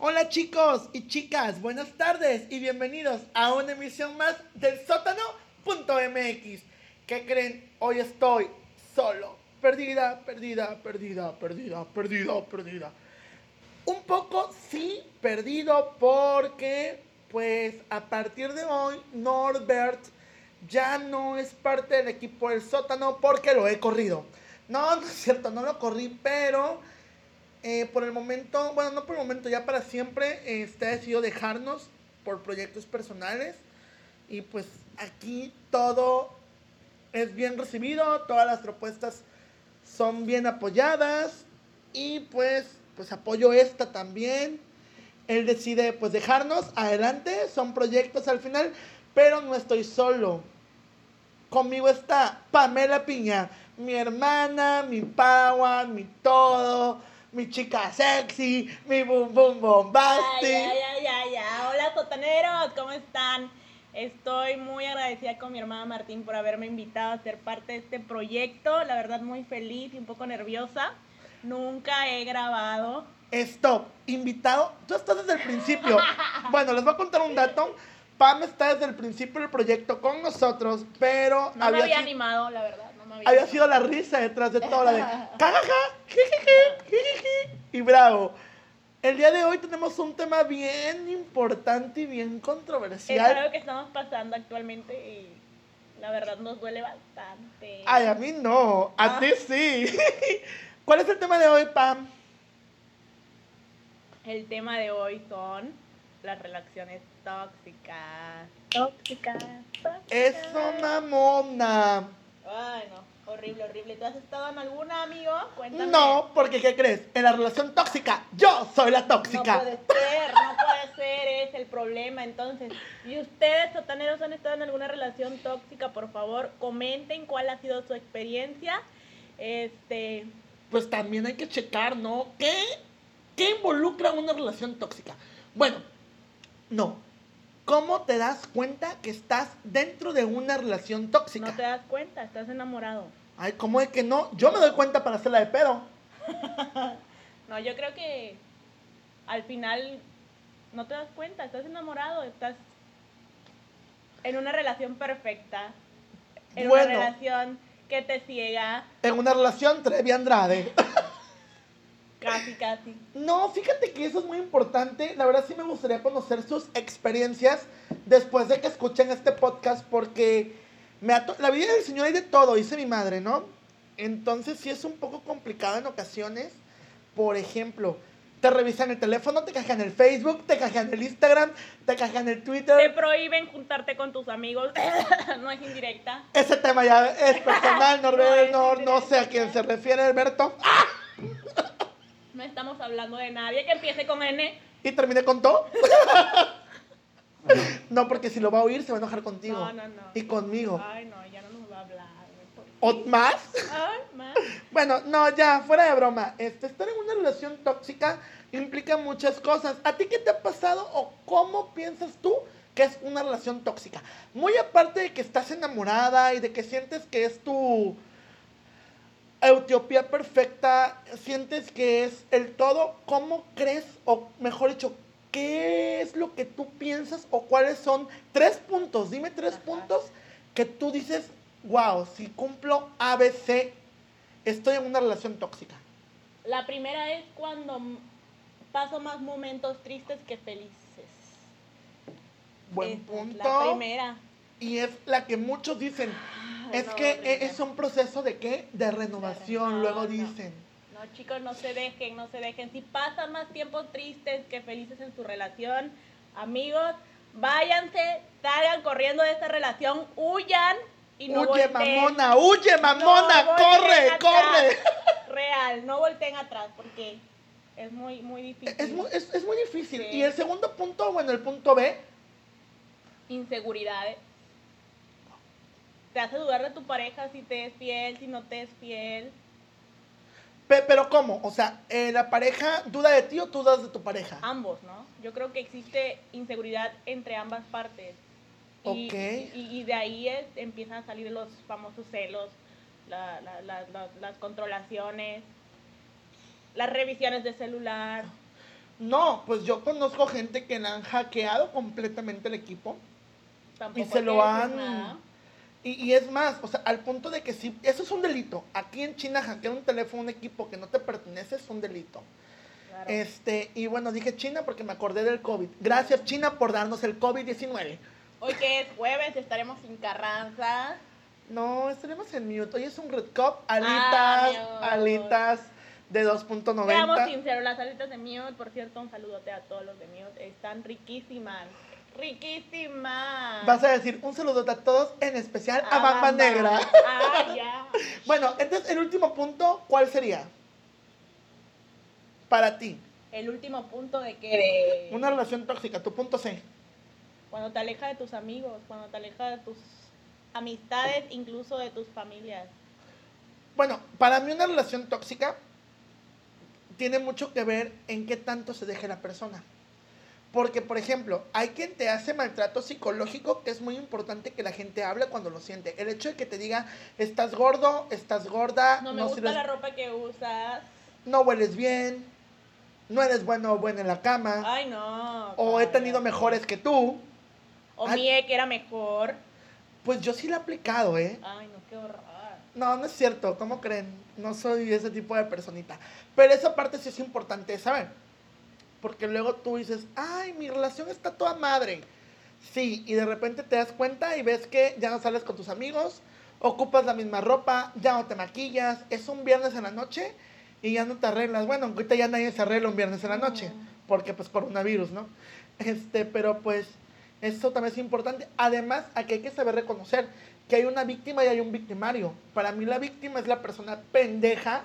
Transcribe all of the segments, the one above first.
Hola chicos y chicas, buenas tardes y bienvenidos a una emisión más del sótano.mx. ¿Qué creen? Hoy estoy solo, perdida, perdida, perdida, perdida, perdida, perdida. Un poco sí perdido porque pues a partir de hoy Norbert ya no es parte del equipo del sótano porque lo he corrido. No, no es cierto, no lo corrí, pero eh, por el momento, bueno, no por el momento, ya para siempre, este, ha decidido dejarnos por proyectos personales. Y pues aquí todo es bien recibido, todas las propuestas son bien apoyadas. Y pues, pues apoyo esta también. Él decide pues dejarnos adelante, son proyectos al final, pero no estoy solo. Conmigo está Pamela Piña, mi hermana, mi power, mi todo mi chica sexy, mi boom boom bombasti. Ay, ay, ay, ay, Hola, sotaneros, ¿cómo están? Estoy muy agradecida con mi hermana Martín por haberme invitado a ser parte de este proyecto. La verdad, muy feliz y un poco nerviosa. Nunca he grabado. Stop, invitado. Tú estás desde el principio. bueno, les voy a contar un dato. Pam está desde el principio del proyecto con nosotros, pero. No había me había animado, la verdad había sido la risa detrás de todo, la de y bravo. El día de hoy tenemos un tema bien importante y bien controversial. Es algo que estamos pasando actualmente y la verdad nos duele bastante. Ay, a mí no, a ah. ti sí. ¿Cuál es el tema de hoy, Pam? El tema de hoy son las relaciones tóxicas. Tóxicas. tóxicas. Es una mona. Ay, no, horrible, horrible. ¿Tú has estado en alguna, amigo? Cuéntame. No, porque ¿qué crees? En la relación tóxica, yo soy la tóxica. No puede ser, no puede ser, es el problema. Entonces, ¿y ustedes, sotaneros, han estado en alguna relación tóxica? Por favor, comenten cuál ha sido su experiencia. Este... Pues también hay que checar, ¿no? ¿Qué, qué involucra una relación tóxica? Bueno, no, ¿Cómo te das cuenta que estás dentro de una relación tóxica? No te das cuenta, estás enamorado. Ay, ¿cómo es que no? Yo me doy cuenta para hacerla de pedo. no, yo creo que al final no te das cuenta, estás enamorado, estás en una relación perfecta, en una relación que te ciega. En una relación Trevi Andrade. Casi, casi. No, fíjate que eso es muy importante. La verdad sí me gustaría conocer sus experiencias después de que escuchen este podcast porque me la vida del Señor hay de todo, dice mi madre, ¿no? Entonces sí es un poco complicado en ocasiones. Por ejemplo, te revisan el teléfono, te cajan el Facebook, te cajan el Instagram, te cajan el Twitter. Te prohíben juntarte con tus amigos. no es indirecta. Ese tema ya es personal, no, no, sé a quién se refiere, Alberto. ¡Ah! No estamos hablando de nadie que empiece con N. ¿Y termine con todo? no, porque si lo va a oír se va a enojar contigo. No, no, no. Y conmigo. Ay, no, ya no nos va a hablar. ¿O más? Bueno, no, ya, fuera de broma. Este, estar en una relación tóxica implica muchas cosas. ¿A ti qué te ha pasado o cómo piensas tú que es una relación tóxica? Muy aparte de que estás enamorada y de que sientes que es tu Etiopía perfecta, sientes que es el todo, ¿cómo crees, o mejor dicho, qué es lo que tú piensas o cuáles son tres puntos? Dime tres puntos que tú dices, wow, si cumplo ABC, estoy en una relación tóxica. La primera es cuando paso más momentos tristes que felices. Buen punto. La primera. Y es la que muchos dicen, es que es un proceso de qué? De renovación, luego dicen. No. chicos, no se dejen, no se dejen. Si pasan más tiempos tristes que felices en su relación, amigos, váyanse, salgan corriendo de esta relación, huyan y no Huye, mamona, huye, mamona, corre, corre. Real, no volteen atrás porque es muy, muy difícil. Es muy, es, muy difícil. Y el segundo punto, bueno, el punto B. Inseguridades te hace dudar de tu pareja si te es fiel, si no te es fiel. Pero ¿cómo? O sea, eh, ¿la pareja duda de ti o tú dudas de tu pareja? Ambos, ¿no? Yo creo que existe inseguridad entre ambas partes. Y, ok. Y, de ahí es, empiezan a salir los famosos celos, las controlaciones, las revisiones de celular. No, pues yo conozco gente que le han hackeado completamente el equipo. Tampoco Y se lo han- nada. Y, y es más, o sea, al punto de que sí, eso es un delito. Aquí en China hackear un teléfono, un equipo que no te pertenece es un delito. Claro. Este, y bueno, dije China porque me acordé del COVID. Gracias China por darnos el COVID-19. Hoy que es jueves, estaremos sin Carranza. No, estaremos en mute. Hoy es un Red Cup, alitas, Ah, alitas de Seamos 2.90. sinceros, las alitas de Mute, por cierto, un saludote a todos los de Mute, están riquísimas. Riquísimas. Vas a decir un saludo a todos, en especial a Bamba Bamba. Negra. Ah, ya. Bueno, entonces el último punto, ¿cuál sería? Para ti, El último punto de que de una relación tóxica, tu punto C. cuando te alejas de tus amigos, cuando te alejas de tus amistades, incluso de tus familias. Bueno, para mí una relación tóxica tiene mucho que ver en qué tanto se deje la persona. Porque, por ejemplo, hay quien te hace maltrato psicológico que es muy importante que la gente hable cuando lo siente. El hecho de que te diga, estás gordo, estás gorda, No me no, gusta sirves- la ropa que usas. no hueles bien, no eres bueno o buena en la cama, Ay, no. o he tenido mejores que tú. O Ay. mi ex era mejor. Pues yo sí lo he aplicado, ¿eh? Ay, no, qué horror. No, no es cierto, ¿cómo creen? No soy ese tipo de personita. Pero esa parte sí es importante saber. Porque luego tú dices, ay, mi relación está toda madre. Sí, y de repente te das cuenta y ves que ya no sales con tus amigos, ocupas la misma ropa, ya no te maquillas, es un viernes en la noche y ya no te arreglas. Bueno, ahorita ya nadie se arregla un viernes en la noche, porque pues coronavirus, ¿no? Este, pero pues eso también es importante. Además, aquí hay que saber reconocer que hay una víctima y hay un victimario. Para mí la víctima es la persona pendeja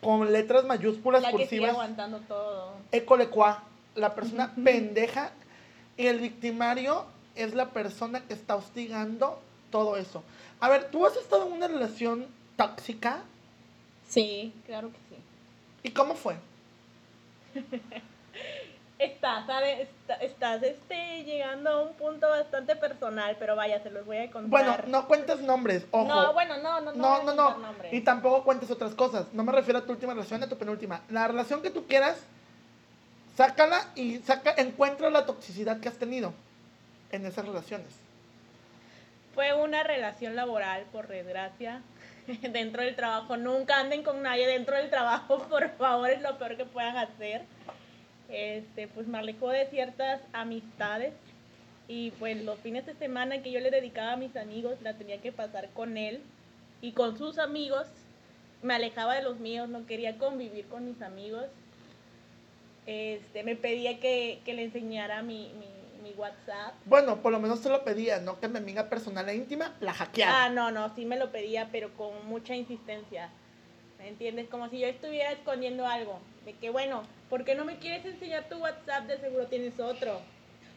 con letras mayúsculas La que sigue cursivas aguantando todo. ecolecua, la persona pendeja y el victimario es la persona que está hostigando todo eso. A ver, ¿tú has estado en una relación tóxica? Sí, claro que sí. ¿Y cómo fue? Estás, ¿sabes? Está- Estás este, llegando a un punto bastante personal, pero vaya, se los voy a contar. Bueno, no cuentes nombres, ojo. No, bueno, no, no, no. no, no, no. Y tampoco cuentes otras cosas. No me refiero a tu última relación, a tu penúltima. La relación que tú quieras, sácala y saca, encuentra la toxicidad que has tenido en esas relaciones. Fue una relación laboral, por desgracia, dentro del trabajo. Nunca anden con nadie dentro del trabajo, por favor, es lo peor que puedan hacer. Este, pues me alejó de ciertas amistades y pues los fines de semana que yo le dedicaba a mis amigos la tenía que pasar con él y con sus amigos. Me alejaba de los míos, no quería convivir con mis amigos. Este, me pedía que, que le enseñara mi, mi, mi WhatsApp. Bueno, por lo menos te lo pedía, no que mi amiga personal e íntima la hackeara. Ah, no, no, sí me lo pedía, pero con mucha insistencia. ¿Me entiendes? Como si yo estuviera escondiendo algo. De que, bueno, ¿por qué no me quieres enseñar tu WhatsApp? De seguro tienes otro.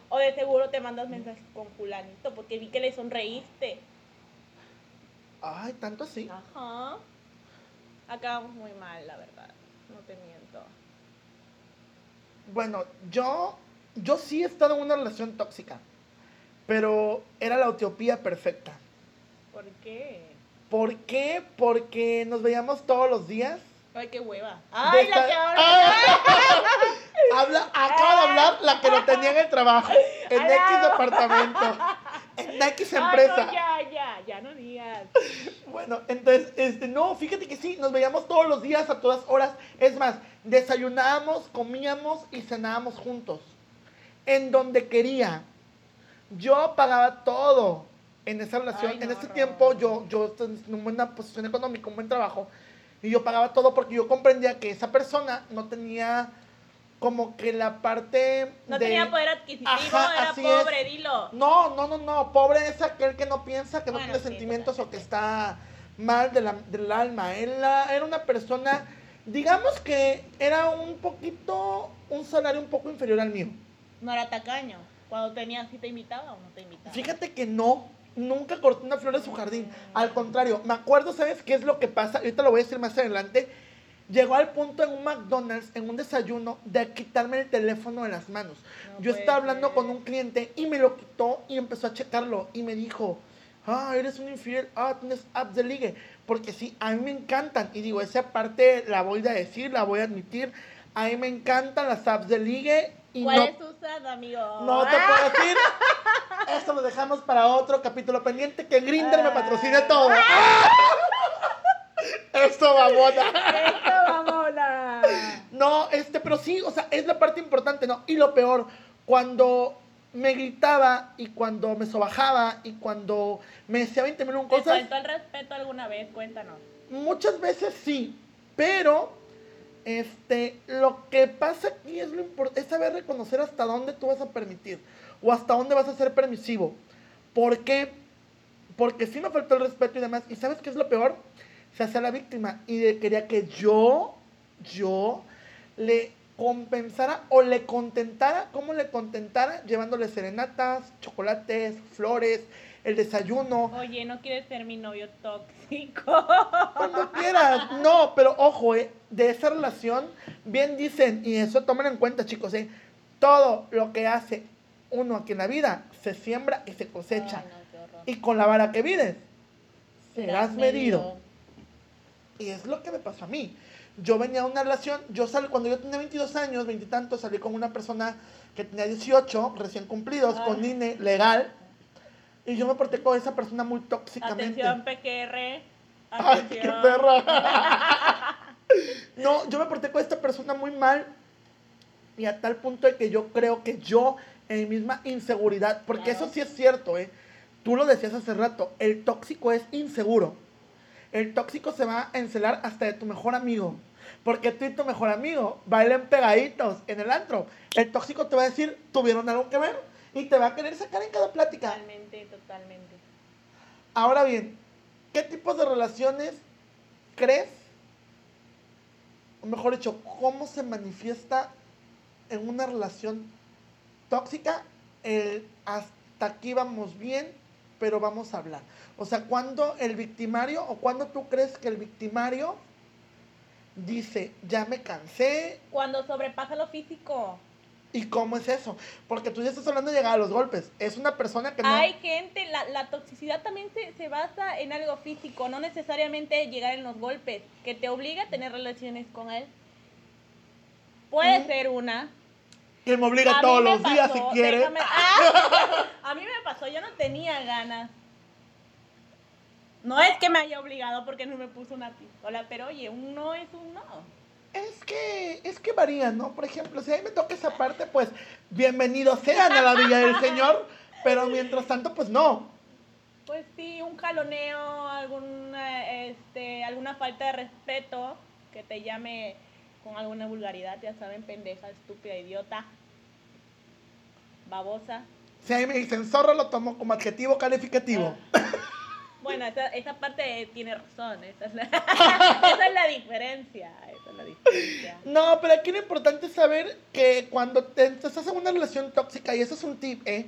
O de seguro te mandas mensajes con fulanito, porque vi que le sonreíste. Ay, tanto así. Ajá. Acabamos muy mal, la verdad. No te miento. Bueno, yo, yo sí he estado en una relación tóxica, pero era la utopía perfecta. ¿Por qué? ¿Por qué? Porque nos veíamos todos los días. Ay, qué hueva. Ay, la que ahora. ¡Ah! Habla, acaba de hablar la que lo tenía en el trabajo, en Ay, X no. departamento, en X Ay, empresa. no, ya, ya, ya no digas. Bueno, entonces, este, no, fíjate que sí, nos veíamos todos los días a todas horas. Es más, desayunábamos, comíamos y cenábamos juntos. En donde quería. Yo pagaba todo en esa relación. Ay, en no, ese no. tiempo yo, yo en una buena posición económica, un buen trabajo. Y yo pagaba todo porque yo comprendía que esa persona no tenía como que la parte No de... tenía poder adquisitivo, Ajá, era pobre, es. dilo. No, no, no, no. Pobre es aquel que no piensa, que no Bueno, tiene sí, sentimientos o que está mal de la- del alma. Él la- era una persona, digamos que era un poquito, un salario un poco inferior al mío. No era tacaño. Cuando tenía, si te invitaba o no te invitaba. Fíjate que no, nunca corté una flor de su jardín. Al contrario, me acuerdo, ¿sabes qué es lo que pasa? Ahorita lo voy a decir más adelante. Llegó al punto en un McDonald's, en un desayuno, de quitarme el teléfono de las manos. No Yo estaba hablando ser. con un cliente y me lo quitó y empezó a checarlo y me dijo, ah, eres un infiel, ah, tienes apps de ligue. Porque sí, a mí me encantan. Y digo, esa parte la voy a decir, la voy a admitir. A mí me encantan las apps de ligue. Y ¿Cuál no, es usada, amigo? no te puedo decir. Esto lo dejamos para otro capítulo pendiente. Que Grinder me patrocine todo. Esto, mamona. Esto, mamona. No, este, pero sí, o sea, es la parte importante, ¿no? Y lo peor, cuando me gritaba y cuando me sobajaba y cuando me decía 20 mil ¿Te cosas, faltó el respeto alguna vez? Cuéntanos. muchas veces sí, pero este, lo que pasa aquí es, lo impor- es saber reconocer hasta dónde tú vas a permitir o hasta dónde vas a ser permisivo. ¿Por qué? Porque sí me faltó el respeto y demás. ¿Y sabes qué es lo peor? Se hacía la víctima y quería que yo, yo, le compensara o le contentara, ¿cómo le contentara? Llevándole serenatas, chocolates, flores, el desayuno. Oye, ¿no quieres ser mi novio tóxico? Cuando quieras. No, pero ojo, eh, de esa relación, bien dicen, y eso tomen en cuenta, chicos, eh, todo lo que hace uno aquí en la vida se siembra y se cosecha. No. Y con la vara que vides, serás medido. Y es lo que me pasó a mí. Yo venía a una relación, yo salí, cuando yo tenía 22 años, 20 y tantos, salí con una persona que tenía 18, recién cumplidos, con. INE legal. Y yo me porté con esa persona muy tóxicamente. Atención, PQR. Ay, qué perra. no, yo me porté con esta persona muy mal. Y a tal punto de que yo creo que yo, en mi misma inseguridad, porque Claro. eso sí es cierto, ¿eh? Tú lo decías hace rato, el tóxico es inseguro. El tóxico se va a encelar hasta de tu mejor amigo. Porque tú y tu mejor amigo bailen pegaditos en el antro. El tóxico te va a decir, tuvieron algo que ver. Y te va a querer sacar en cada plática. Totalmente, totalmente. Ahora bien, ¿qué tipos de relaciones crees? O mejor dicho, ¿cómo se manifiesta en una relación tóxica el hasta aquí vamos bien, pero vamos a hablar? O sea, cuando el victimario o cuando tú crees que el victimario dice, ya me cansé, Cuando sobrepasa lo físico. ¿y cómo es eso? Porque tú ya estás hablando de llegar a los golpes. Es una persona que no... Hay gente, la, la toxicidad también se, se basa en algo físico, no necesariamente llegar en los golpes, que te obliga a tener relaciones con él. Puede Mm. ser una. Que me obliga A todos me los días si quiere. déjame- ¡Ah! a mí me pasó, yo no tenía ganas. No es que me haya obligado porque no me puso una pistola, pero oye, un no es un no. Es que, es que varía, ¿no? Por ejemplo, si a mí me toca esa parte, pues bienvenidos sean a la Villa del Señor, pero mientras tanto, pues no. Pues sí, un jaloneo, alguna, este, alguna falta de respeto que te llame con alguna vulgaridad, ya saben, pendeja, estúpida, idiota, babosa. Si a mí me dicen zorro, lo tomo como adjetivo calificativo. Bueno, esa, esa parte tiene razón, esa es, la, esa es la diferencia, esa es la diferencia. No, pero aquí lo importante es saber que cuando te, te estás en una relación tóxica, y eso es un tip, ¿eh?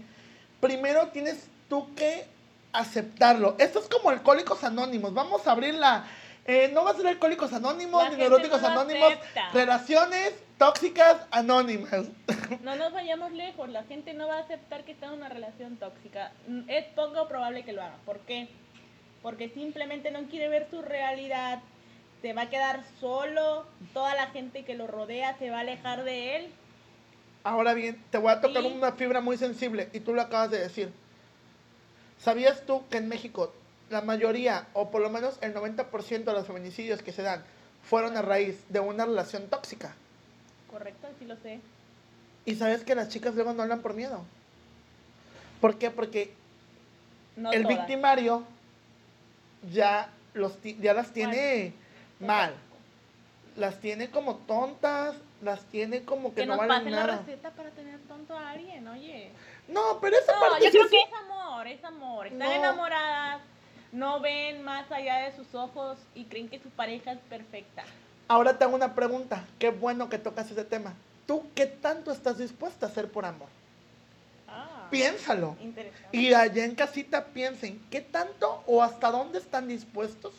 Primero tienes tú que aceptarlo. Esto es como alcohólicos anónimos. Vamos a abrir la... eh, no va a ser alcohólicos anónimos, La ni gente neuróticos no lo anónimos. acepta. Relaciones tóxicas anónimas. No nos vayamos lejos, la gente no va a aceptar que está en una relación tóxica. Mm, Es poco probable que lo haga. ¿Por qué? Porque simplemente no quiere ver su realidad, se va a quedar solo, toda la gente que lo rodea se va a alejar de él. Ahora bien, te voy a tocar Sí. una fibra muy sensible y tú lo acabas de decir. ¿Sabías tú que en México la mayoría, o por lo menos el 90% de los feminicidios que se dan, fueron a raíz de una relación tóxica? Correcto, sí lo sé. Y sabes que las chicas luego no hablan por miedo. ¿Por qué? Porque No el todas. victimario ya, los, ya las tiene mal. Las tiene como tontas, las tiene como que, Que no nos valen pasen la nada. receta para tener tonto a alguien, oye. No, pero esa No, parte yo sí creo es- que es amor, es amor. Están No. enamoradas, no ven más allá de sus ojos y creen que su pareja es perfecta. Ahora te hago una pregunta. Qué bueno que tocas ese tema. ¿Tú qué tanto estás dispuesta a hacer por amor? Ah, Piénsalo. interesante. Y allá en casita piensen, ¿qué tanto o hasta dónde están dispuestos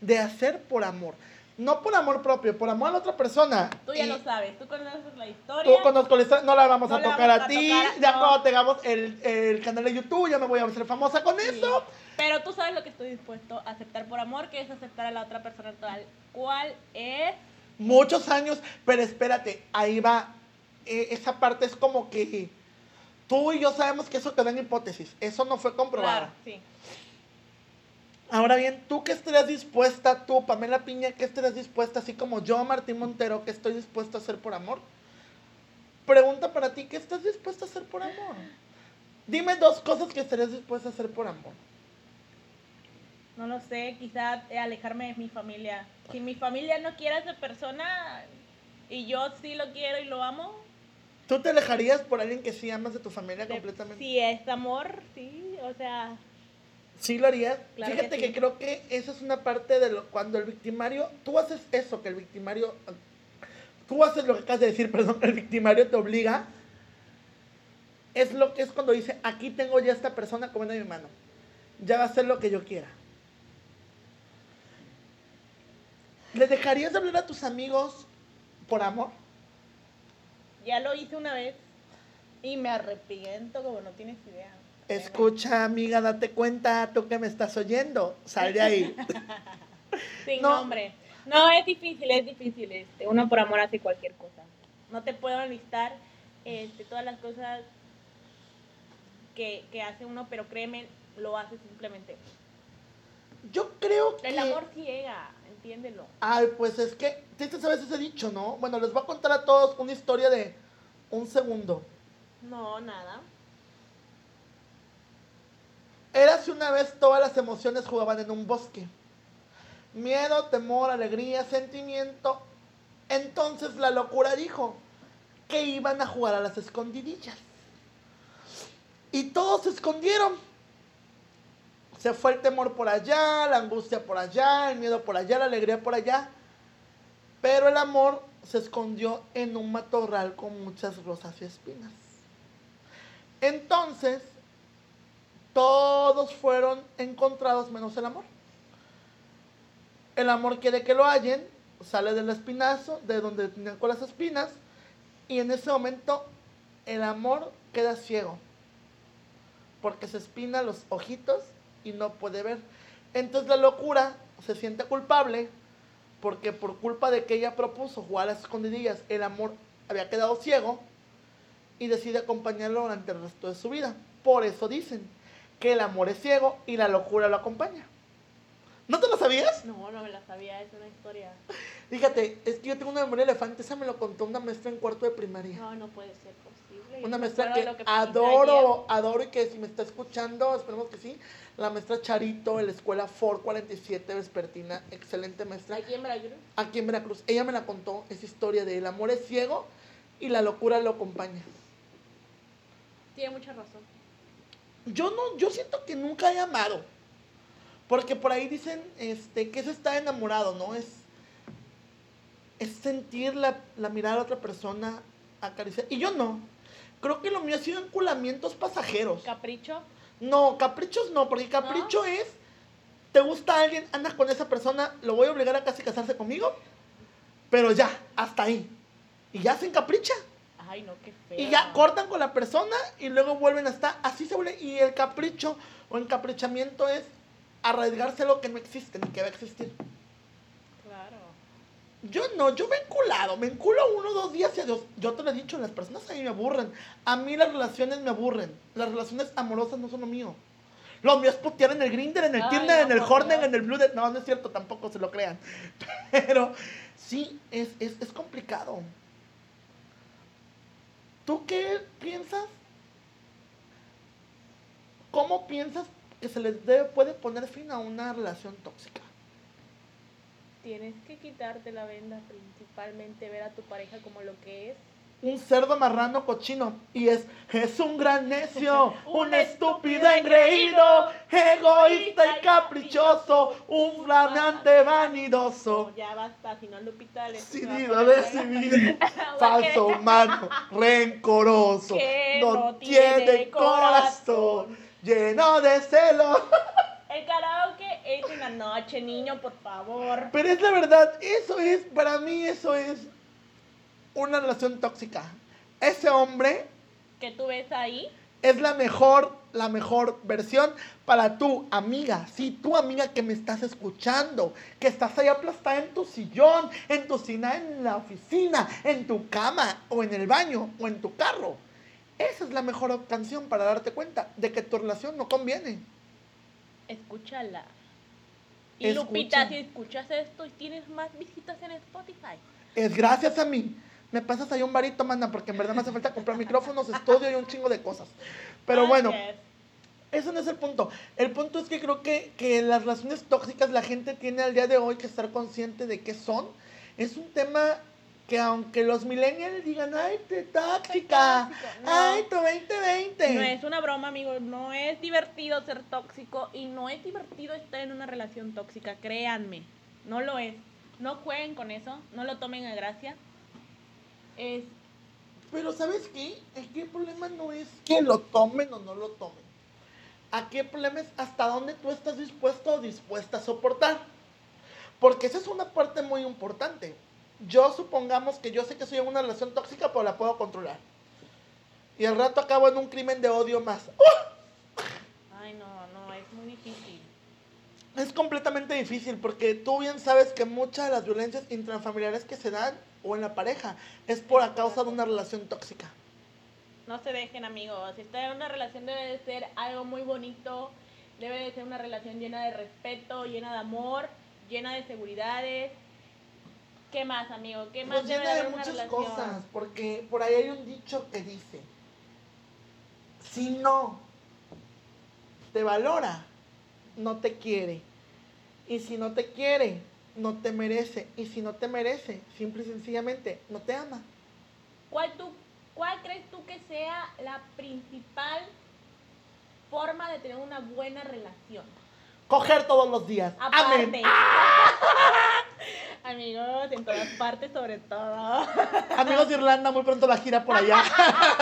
de hacer por amor? No por amor propio, por amor a la otra persona. Tú ya Y lo sabes, tú conoces la Tú historia. conozco la historia, no la vamos No a la tocar vamos a a ti. tocar, ya no. cuando tengamos el, el canal de YouTube, ya me voy a hacer famosa con Sí. eso. Pero tú sabes lo que estoy dispuesto a aceptar por amor, que es aceptar a la otra persona tal cual es. Muchos años, pero espérate, ahí va. Eh, esa parte es como que tú y yo sabemos que eso quedó en hipótesis. Eso no fue comprobado. Claro, sí. Ahora bien, ¿tú qué estarías dispuesta, tú, Pamela Piña, qué estarías dispuesta, así como yo, Martín Montero, que estoy dispuesto a hacer por amor? Pregunta para ti, ¿qué estás dispuesta a hacer por amor? Dime dos cosas que estarías dispuesta a hacer por amor. No lo sé, quizá alejarme de mi familia. Si mi familia no quiere a esa persona y yo sí lo quiero y lo amo, ¿Tú te alejarías por alguien que sí amas de tu familia de- completamente? si es amor, sí, o sea, Sí lo harías. Claro Fíjate que que, sí. creo que esa es una parte de lo cuando el victimario, tú haces eso, que el victimario, tú haces lo que acabas de decir, perdón, el victimario te obliga. Es lo que es cuando dice, aquí tengo ya esta persona comiendo mi mano. Ya va a hacer lo que yo quiera. ¿Le dejarías de hablar a tus amigos por amor? ya lo hice una vez y me arrepiento como no tienes idea. Escucha, amiga, date cuenta, tú que me estás oyendo. Sal de ahí. Sin No. nombre. No, es difícil, es difícil. Este, uno por amor hace cualquier cosa. No te puedo enlistar este, todas las cosas que, que hace uno, pero créeme, lo hace simplemente. Yo creo que... El amor ciega, entiéndelo. Ay, pues es que, ¿sí sabes ese dicho, no? Bueno, les voy a contar a todos una historia de un segundo. No, nada. Érase una vez todas las emociones jugaban en un bosque. Miedo, temor, alegría, sentimiento. Entonces la locura dijo que iban a jugar a las escondidillas. Y todos se escondieron. Se fue el temor por allá, la angustia por allá, el miedo por allá, la alegría por allá. Pero el amor se escondió en un matorral con muchas rosas y espinas. Entonces, todos fueron encontrados menos el amor. El amor quiere que lo hallen, sale del espinazo, de donde tenían con las espinas, y en ese momento el amor queda ciego, porque se espina los ojitos y no puede ver. Entonces la locura se siente culpable, porque por culpa de que ella propuso jugar a las escondidillas, el amor había quedado ciego, y decide acompañarlo durante el resto de su vida. Por eso dicen que el amor es ciego y la locura lo acompaña. ¿No te lo sabías? No, no me la sabía, es una historia. Fíjate, es que yo tengo una memoria elefante, esa me lo contó una maestra en cuarto de primaria. No, no puede ser posible. Una maestra que, que adoro, adoro y que si me está escuchando, esperemos que sí, la maestra Charito de la escuela Ford 47 Vespertina, excelente maestra, Aquí en Veracruz. aquí en Veracruz. Ella me la contó, esa historia de el amor es ciego y la locura lo acompaña. Tiene mucha razón. Yo no, yo siento que nunca he amado. Porque por ahí dicen este, que es estar enamorado, ¿no? Es, es sentir la, la mirada de otra persona, acariciar. Y yo no. Creo que lo mío ha sido enculamientos pasajeros. Capricho. No, caprichos no, porque capricho es, te gusta alguien, andas con esa persona, lo voy a obligar a casi casarse conmigo, pero ya, hasta ahí. Y ya se encapricha. Ay, no, qué feo. Y ya cortan con la persona y luego vuelven a estar. Así se vuelve. Y el capricho o encaprichamiento es arriesgarse lo que no existe ni que va a existir. Claro. Yo no, yo me he enculado. Me enculo uno o dos días y adiós. Yo te lo he dicho, las personas a mí me aburren. A mí las relaciones me aburren. Las relaciones amorosas no son lo mío. Lo mío es putear en el Grinder, en el Ay, Tinder, no, en el Hornet, en el Blue. De... No, no es cierto, tampoco se lo crean. Pero sí, es, es, es complicado. ¿Tú qué piensas? ¿Cómo piensas que se les puede poner fin a una relación tóxica? Tienes que quitarte la venda, principalmente ver a tu pareja como lo que es. Un cerdo marrano cochino. Y es, es un gran necio, un estúpido engreído, egoísta y caprichoso, un flamante vanidoso. Ya basta, si no Lupita le Sí, digo, poner de fea. civil, falso humano, rencoroso, Que no no tiene tiene corazón, corazón. lleno de celos. El karaoke es en la noche, niño, por favor. Pero es la verdad, eso es, para mí eso es una relación tóxica. Ese hombre Que tú ves ahí, es la mejor, la mejor versión para tu amiga. Sí, tu amiga que me estás escuchando, que estás ahí aplastada en tu sillón, en tu cina, en la oficina, en tu cama, o en el baño, o en tu carro. Esa es la mejor canción para darte cuenta de que tu relación no conviene. Escúchala. Y Escucha. Lupita, si escuchas esto y tienes más visitas en Spotify. Es gracias a mí. Me pasas ahí un varito, manda, porque en verdad me hace falta comprar micrófonos, estudio y un chingo de cosas. Pero bueno, ese no es el punto. El punto es que creo que, que las relaciones tóxicas la gente tiene al día de hoy que estar consciente de qué son. Es un tema que aunque los millennials digan, ay, te tóxica, tóxico", no. ay, tu 2020. No es una broma, amigo. No es divertido ser tóxico y no es divertido estar en una relación tóxica. Créanme, no lo es. No jueguen con eso, no lo tomen a gracia. Es Pero ¿sabes qué? Aquí el problema no es que lo tomen o no lo tomen. Aquí el problema es hasta dónde tú estás dispuesto o dispuesta a soportar. Porque esa es una parte muy importante. Yo supongamos que yo sé que soy en una relación tóxica, pero la puedo controlar. Y al rato acabo en un crimen de odio más. ¡Uh! Ay, no, no, es muy difícil. Es completamente difícil porque tú bien sabes que muchas de las violencias intrafamiliares que se dan o en la pareja es por a causa de una relación tóxica. No se dejen, amigos. Si están en una relación debe de ser algo muy bonito. Debe de ser una relación llena de respeto, llena de amor, llena de seguridades. ¿Qué más, amigo? ¿Qué más Pues debe llena de muchas relación? cosas, porque por ahí hay un dicho que dice, si no te valora, no te quiere. Y si no te quiere, no te merece. Y si no te merece, simple y sencillamente, no te ama. ¿Cuál, tú, ¿Cuál crees tú que sea la principal forma de tener una buena relación? Coger todos los días. Aparte. Amén. Amigos, en todas partes sobre todo. Amigos de Irlanda, muy pronto la gira por allá.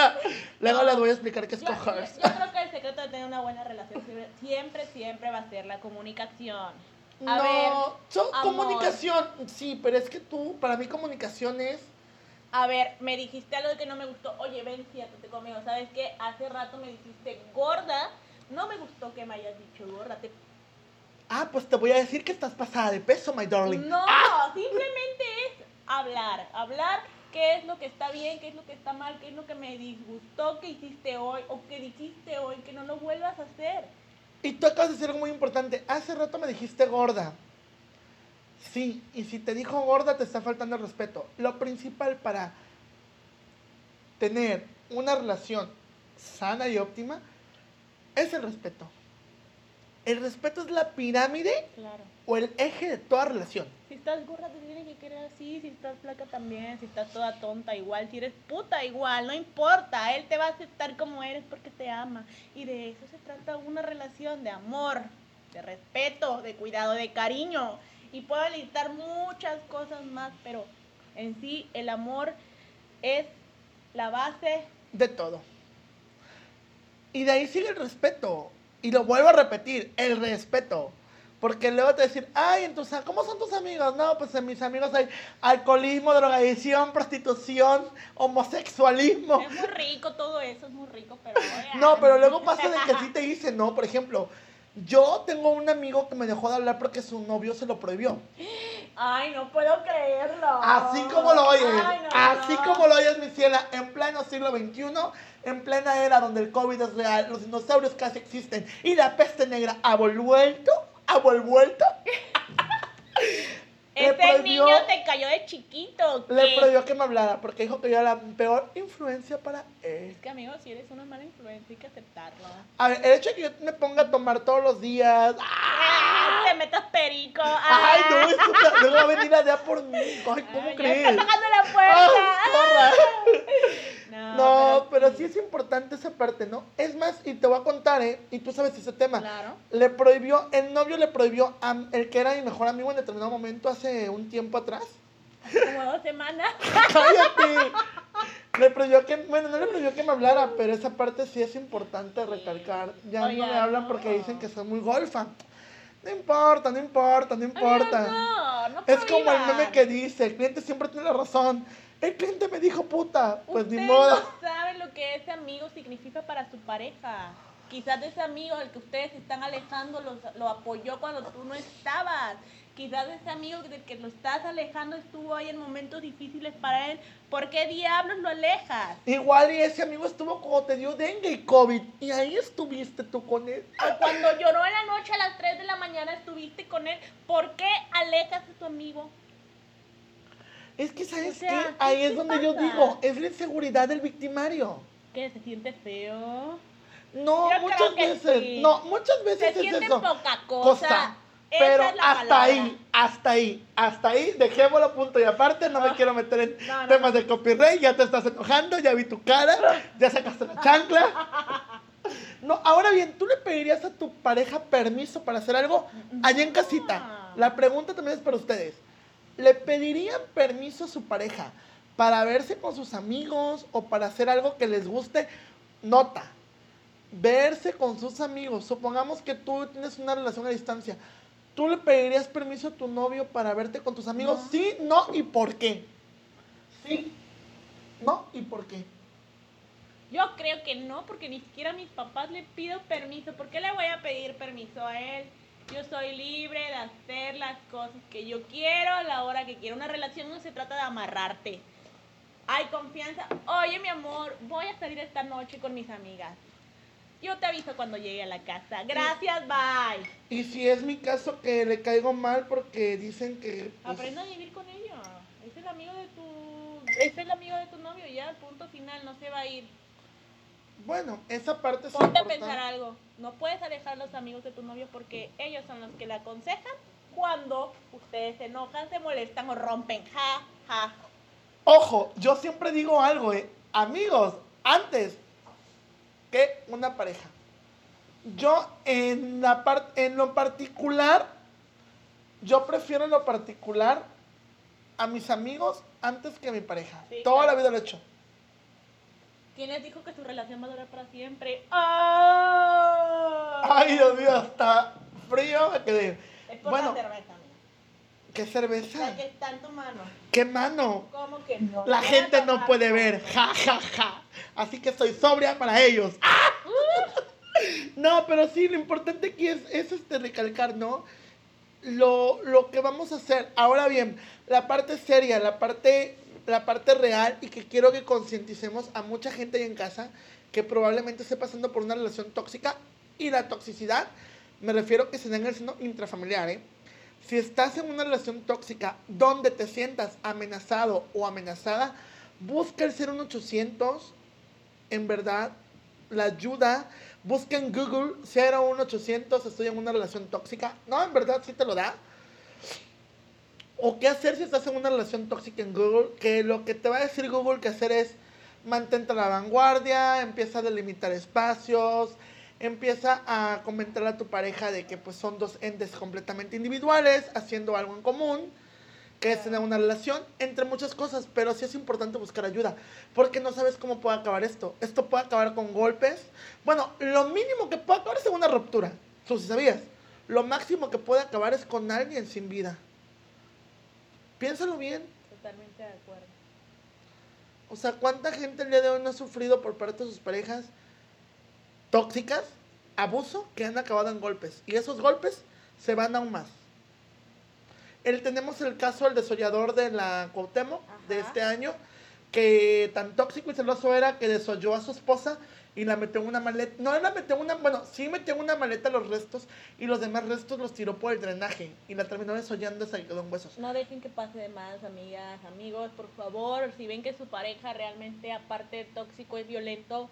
Luego les voy a explicar qué es Yo, yo- coger. yo creo que el secreto de tener una buena relación siempre, siempre, siempre va a ser la comunicación. A no, ver, son amor. comunicación, sí, pero es que tú, para mí comunicación es A ver, me dijiste algo que no me gustó. Oye, ven, siéntate conmigo. ¿Sabes qué? Hace rato me dijiste gorda. No me gustó que me hayas dicho gorda. Te- Ah, pues te voy a decir que estás pasada de peso, my darling. No, simplemente es hablar. Hablar qué es lo que está bien, qué es lo que está mal, qué es lo que me disgustó que hiciste hoy o que dijiste hoy, que no lo vuelvas a hacer. Y tú acabas de decir algo muy importante. Hace rato me dijiste gorda. Sí, y si te dijo gorda te está faltando el respeto. Lo principal para tener una relación sana y óptima es el respeto. El respeto es la pirámide Claro. o el eje de toda relación. Si estás gorda te tienen que querer así, si estás flaca también, si estás toda tonta igual, si eres puta igual, no importa, él te va a aceptar como eres porque te ama. Y de eso se trata una relación de amor, de respeto, de cuidado, de cariño. Y puedo listar muchas cosas más, pero en sí el amor es la base. De todo. Y de ahí sigue el respeto. Y lo vuelvo a repetir, el respeto. Porque luego te decir, ay, en tus, ¿cómo son tus amigos? No, pues en mis amigos hay alcoholismo, drogadicción, prostitución, homosexualismo. Es muy rico todo eso, es muy rico, pero... No, pero luego pasa de que sí te dicen, no, por ejemplo, yo tengo un amigo que me dejó de hablar porque su novio se lo prohibió. Ay, no puedo creerlo. Así como lo oyes, Ay, no, así no. como lo oyes, mi ciela, en pleno siglo XXI, en plena era donde el COVID es real, los dinosaurios casi existen y la peste negra ha vuelto, ha vuelto, le Ese prohibió- niño te cayó de chiquito. le prohibió que me hablara porque dijo que yo era la peor influencia para él. Es que, amigo, si eres una mala influencia, hay que aceptarlo. A ver, el hecho de que yo me ponga a tomar todos los días, Ah, te metas perico. ay, no, Ah, eso luego va a venir a dar por mí, ay, ¿cómo ay, crees? está tocando la puerta. No, No, pero sí es importante esa parte, ¿no? Es más, y te voy a contar, ¿eh? Y tú sabes ese tema. Claro. Le prohibió, el novio le prohibió a el que era mi mejor amigo en determinado momento hace un tiempo atrás. Como dos semanas. ¡Cállate! Le prohibió que, bueno, no le prohibió que me hablara, pero esa parte sí es importante recalcar. Ya Oye, no me hablan no. porque dicen que soy muy golfa. No importa, no importa, no importa. No, no es como el meme que dice, el cliente siempre tiene la razón. El cliente me dijo puta, pues ni Ustedes modo. no saben lo que ese amigo significa para su pareja. Quizás ese amigo al que ustedes están alejando los, lo apoyó cuando tú no estabas. Quizás ese amigo del que lo estás alejando estuvo ahí en momentos difíciles para él. ¿Por qué diablos lo alejas? Igual y ese amigo estuvo cuando te dio dengue y COVID. Y ahí estuviste tú con él. O cuando lloró en la noche a las 3 de la mañana estuviste con él. ¿Por qué alejas a tu amigo? Es que, ¿sabes O sea, qué? Ahí ¿qué es donde yo digo, es la inseguridad del victimario. ¿Que se siente feo? No, Yo muchas veces, sí. no, muchas veces Se es eso. poca cosa. Pero es hasta palabra. ahí, hasta ahí, hasta ahí, dejémoslo punto y aparte, no me Ah. quiero meter en No, no, temas de copyright, ya te estás enojando, ya vi tu cara, ya sacaste la chancla. No, ahora bien, ¿tú le pedirías a tu pareja permiso para hacer algo allá en casita? La pregunta también es para ustedes. ¿Le pedirían permiso a su pareja para verse con sus amigos o para hacer algo que les guste? Nota, verse con sus amigos. Supongamos que tú tienes una relación a distancia. ¿Tú le pedirías permiso a tu novio para verte con tus amigos? No. Sí, no y por qué. Sí, no y por qué. Yo creo que no, porque ni siquiera a mis papás le pido permiso. ¿Por qué le voy a pedir permiso a él? Yo soy libre de hacer las cosas que yo quiero a la hora que quiero. Una relación no se trata de amarrarte. Hay confianza. Oye, mi amor, voy a salir esta noche con mis amigas. Yo te aviso cuando llegue a la casa. Gracias, bye. Y si es mi caso que le caigo mal porque dicen que... pues, Aprenda a vivir con ellos. Es el amigo de tu... Es el amigo de tu novio, ya, punto final, no se va a ir. Bueno, esa parte es Ponte a pensar algo. No puedes alejar a los amigos de tu novio porque ellos son los que le aconsejan cuando ustedes se enojan, se molestan o rompen. Ja, ja. Ojo, yo siempre digo algo, eh. Amigos, antes que una pareja. Yo en la par- en lo particular, yo prefiero en lo particular a mis amigos antes que a mi pareja. Sí, Toda claro. la vida lo he hecho. ¿Quién les dijo que su relación va a durar para siempre? ¡Ah! Ay, Dios mío, hasta frío me quedé. Es por Bueno, la cerveza. ¿qué La cerveza? que está en tu mano. ¿Qué mano? ¿Cómo que no? La gente no puede ver, ja, ja, ja. Así que soy sobria para ellos. ¡Ah! No, pero sí, lo importante aquí es, es este recalcar, ¿no? Lo, lo que vamos a hacer. Ahora bien, la parte seria, la parte, la parte real y que quiero que concienticemos a mucha gente ahí en casa que probablemente esté pasando por una relación tóxica y la toxicidad, me refiero que se da en el seno intrafamiliar, ¿eh? Si estás en una relación tóxica donde te sientas amenazado o amenazada, busca el 01800, en verdad, la ayuda. Busca en Google 01800, estoy en una relación tóxica. No, en verdad sí te lo da. O qué hacer si estás en una relación tóxica en Google, que lo que te va a decir Google que hacer es mantente a la vanguardia, empieza a delimitar espacios, empieza a comentar a tu pareja de que pues son dos entes completamente individuales, haciendo algo en común, que es tener una relación, entre muchas cosas, pero sí es importante buscar ayuda, porque no sabes cómo puede acabar esto. Esto puede acabar con golpes. Bueno, lo mínimo que puede acabar es una ruptura, tú si sabías. Lo máximo que puede acabar es con alguien sin vida. Piénsalo bien. Totalmente de acuerdo. O sea, ¿cuánta gente el día de hoy no ha sufrido por parte de sus parejas tóxicas, abuso, que han acabado en golpes? Y esos golpes se van aún más. El, tenemos el caso del desollador de la Cuauhtémoc de este año, que tan tóxico y celoso era que desolló a su esposa y la metió en una maleta. No la metió en una, bueno, sí metió en una maleta los restos y los demás restos los tiró por el drenaje y la terminó desollando hasta que quedó en huesos. No dejen que pase de más, amigas, amigos, por favor. Si ven que su pareja realmente, aparte de tóxico, es violento,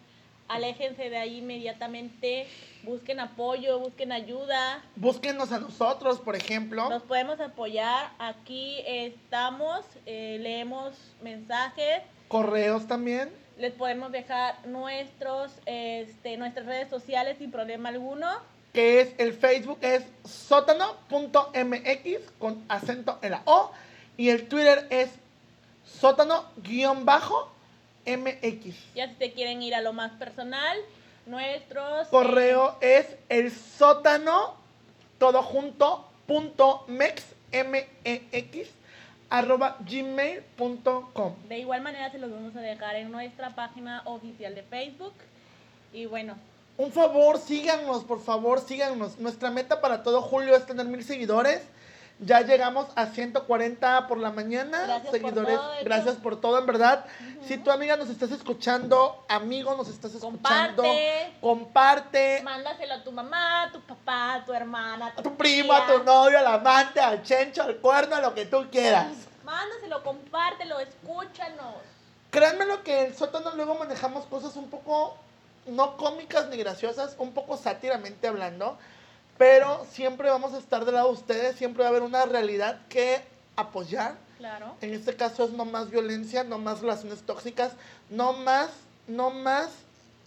aléjense de ahí inmediatamente. Busquen apoyo, busquen ayuda. Búsquenos a nosotros, por ejemplo. Nos podemos apoyar. Aquí estamos, eh, leemos mensajes. Correos también. Les podemos dejar nuestros, este, nuestras redes sociales sin problema alguno. que es el Facebook es sótano.mx con acento en la O y el Twitter es sótano-mx. Ya si te quieren ir a lo más personal, nuestros... eh, Correo es el sótano todo junto punto mex m -E -X, arroba gmail.com. De igual manera se los vamos a dejar en nuestra página oficial de Facebook. Y bueno, Un favor, síganos, por favor, síganos. Nuestra meta para todo julio es tener mil seguidores. Ya llegamos a 140 por la mañana. Gracias por seguidores, todo, de hecho. gracias por todo, en verdad. Si tu amiga nos estás escuchando, amigo nos estás escuchando, comparte, comparte. mándaselo a tu mamá, a tu papá, a tu hermana, a A tu, tu primo, a tu novio, al amante, al chencho, al cuerno, a lo que tú quieras. Mándaselo, compártelo, escúchanos. Créanme lo que en sótano luego manejamos cosas un poco, no cómicas ni graciosas, un poco sátíramente hablando, pero siempre vamos a estar del lado de ustedes, siempre va a haber una realidad que apoyar. Claro. En este caso es no más violencia, no más relaciones tóxicas, no más, no más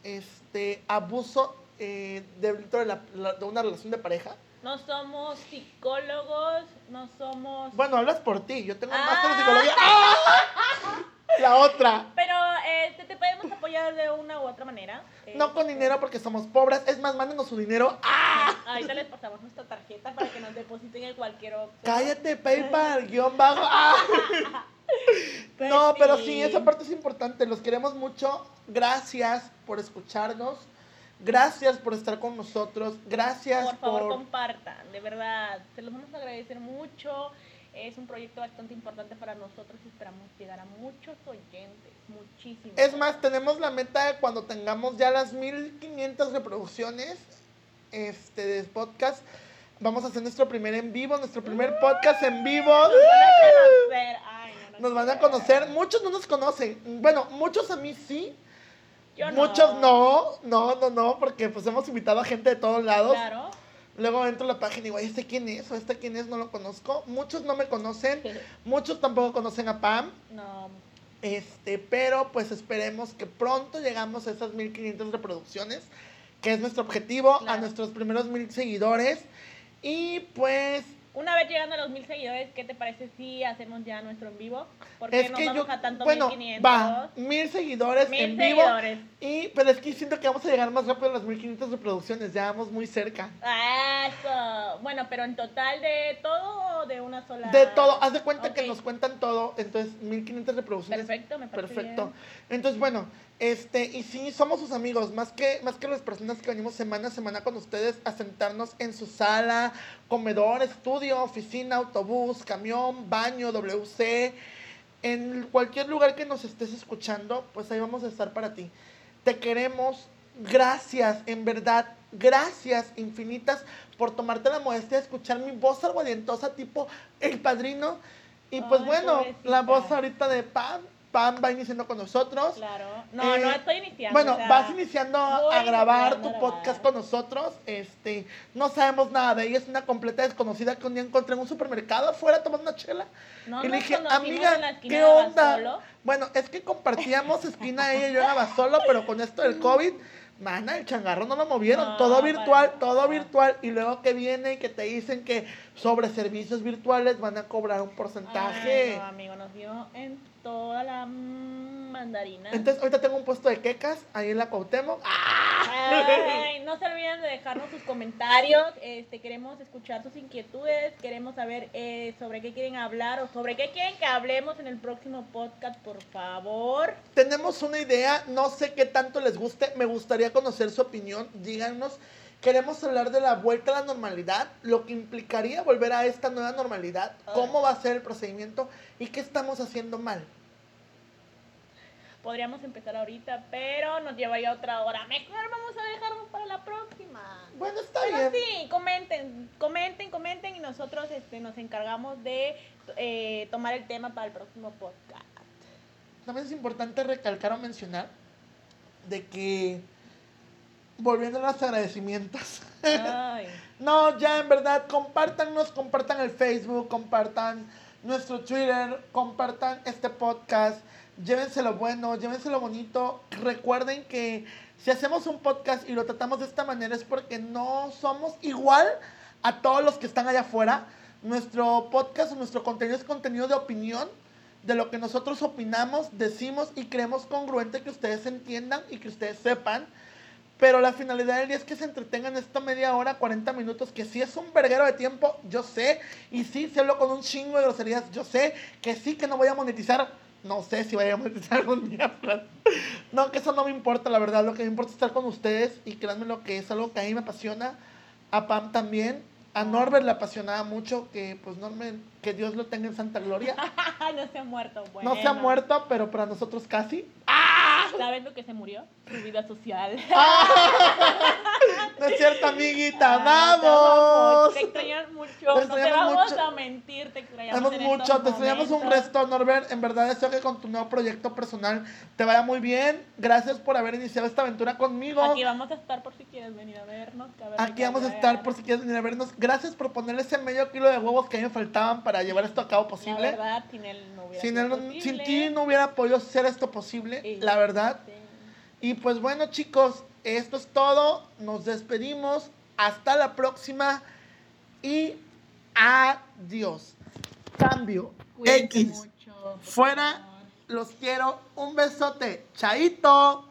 este, abuso eh, dentro de, la- la- de una relación de pareja. No somos psicólogos, no somos... Bueno, hablas por ti, yo tengo un Ah. máster en psicología. ¡Ah! La otra. Pero este, te podemos apoyar de una u otra manera. No con dinero porque somos pobres. Es más, mándenos su dinero. ¡Ah! Ahorita les pasamos nuestra tarjeta para que nos depositen en cualquier opción. Cállate, PayPal, guion bajo. ¡Ah! Pues No, pero sí, esa parte es importante. Los queremos mucho. Gracias por escucharnos. Gracias por estar con nosotros. Gracias Por favor, por. compartan, de verdad. Se los vamos a agradecer mucho. Es un proyecto bastante importante para nosotros y esperamos llegar a muchos oyentes. Muchísimos. Es más, tenemos la meta de cuando tengamos ya las 1500 reproducciones este, de podcast. Vamos a hacer nuestro primer en vivo, nuestro primer podcast en vivo. Nos van a conocer. Ay, no, no Nos van a conocer. Muchos no nos conocen. Bueno, muchos a mí sí. Yo Muchos no. No, no, no, porque pues hemos invitado a gente de todos lados. Claro. Luego entro a la página y digo, ¿este quién es? ¿O este quién es? No lo conozco. Muchos no me conocen. Muchos tampoco conocen a Pam. No. Este, pero pues esperemos que pronto llegamos a esas 1500 reproducciones, que es nuestro objetivo, a nuestros primeros mil seguidores. Y pues, Una vez llegando a los mil seguidores, ¿qué te parece si hacemos ya nuestro en vivo? Porque es nos que vamos yo, a tanto bueno, 1500. va, mil seguidores Mil en vivo. seguidores. Y, pero es que siento que vamos a llegar más rápido a las 1500 reproducciones, ya vamos muy cerca. Eso. Bueno, pero en total de todo o de una sola. De todo, haz de cuenta que nos cuentan todo, entonces 1500 reproducciones. Perfecto, me parece Perfecto. bien. Entonces, bueno, este, y sí, somos sus amigos, más que, más que las personas que venimos semana a semana con ustedes a sentarnos en su sala, comedor, estudio, oficina, autobús, camión, baño, WC, en cualquier lugar que nos estés escuchando, pues ahí vamos a estar para ti. Te queremos, gracias, en verdad, gracias infinitas por tomarte la modestia de escuchar mi voz aguardientosa tipo El Padrino. Y pues Ay, bueno, la voz ahorita de Pam, Pam va iniciando con nosotros. Claro. No, Eh, no estoy iniciando. Bueno, o sea, vas iniciando a grabar iniciando tu podcast grabar. con nosotros. Este, no sabemos nada de ella, es una completa desconocida que un día encontré en un supermercado afuera tomando una chela. No y le dije, amiga, en la esquina ¿qué onda? Bueno, es que compartíamos esquina ella y yo en solo, pero con esto del COVID, mana, el changarro no lo movieron, No, todo virtual, todo virtual. Y luego que viene y que te dicen que sobre servicios virtuales van a cobrar un porcentaje. Ay, no, amigo, nos dio en toda la mandarina. Entonces, ahorita tengo un puesto de quecas ahí en la Cuauhtémoc. Ay, no se olviden de dejarnos sus comentarios. Este, queremos escuchar sus inquietudes. Queremos saber eh, sobre qué quieren hablar o sobre qué quieren que hablemos en el próximo podcast, por favor. Tenemos una idea, no sé qué tanto les guste, me gustaría conocer su opinión, díganos. Queremos hablar de la vuelta a la normalidad, lo que implicaría volver a esta nueva normalidad, cómo va a ser el procedimiento y qué estamos haciendo mal. Podríamos empezar ahorita, pero nos lleva ya otra hora. Mejor vamos a dejarlo para la próxima. Bueno, está Pero bien. sí, comenten, comenten, comenten y nosotros este, nos encargamos de eh, tomar el tema para el próximo podcast. También es importante recalcar o mencionar de que, volviendo a los agradecimientos, Ay. No, ya en verdad, compártanos, compartan el Facebook, compartan nuestro Twitter, compartan este podcast, llévenselo bueno, llévenselo bonito. Recuerden que si hacemos un podcast y lo tratamos de esta manera es porque no somos igual a todos los que están allá afuera. Nuestro podcast o nuestro contenido es contenido de opinión, de lo que nosotros opinamos, decimos y creemos congruente que ustedes entiendan y que ustedes sepan. Pero la finalidad del día es que se entretengan esta media hora, 40 minutos, que sí es un verguero de tiempo, yo sé. Y sí, se hablo con un chingo de groserías, yo sé. Que sí, que no voy a monetizar. No sé si voy a monetizar algún día. pero- No, que eso no me importa, la verdad. Lo que me importa es estar con ustedes. Y créanme lo que es algo que a mí me apasiona. A Pam también. A Norbert le apasionaba mucho. Que pues Norbert, que Dios lo tenga en santa gloria. no se ha muerto. Bueno. No se ha muerto, pero para nosotros casi. ¿Sabes lo que se murió? Su vida social. No es cierto, amiguita. Ah, ¡Vamos! Te extrañamos mucho. Te no te vamos mucho. a mentir. Te extrañamos en mucho, estos te extrañamos un resto, Norbert. En verdad deseo que con tu nuevo proyecto personal te vaya muy bien. Gracias por haber iniciado esta aventura conmigo. Aquí vamos a estar por si quieres venir a vernos. Aquí vamos a estar por si quieres venir a vernos. Gracias por ponerle ese medio kilo de huevos que a mí me faltaban para llevar esto a cabo La posible. verdad, sin él no hubiera Sin, sido él- posible. sin ti no hubiera podido hacer esto posible, la verdad. Y pues bueno, chicos, esto es todo. Nos despedimos. Hasta la próxima. Y adiós. Cambio. X. mucho, Fuera. Los quiero. Un besote. Chaito.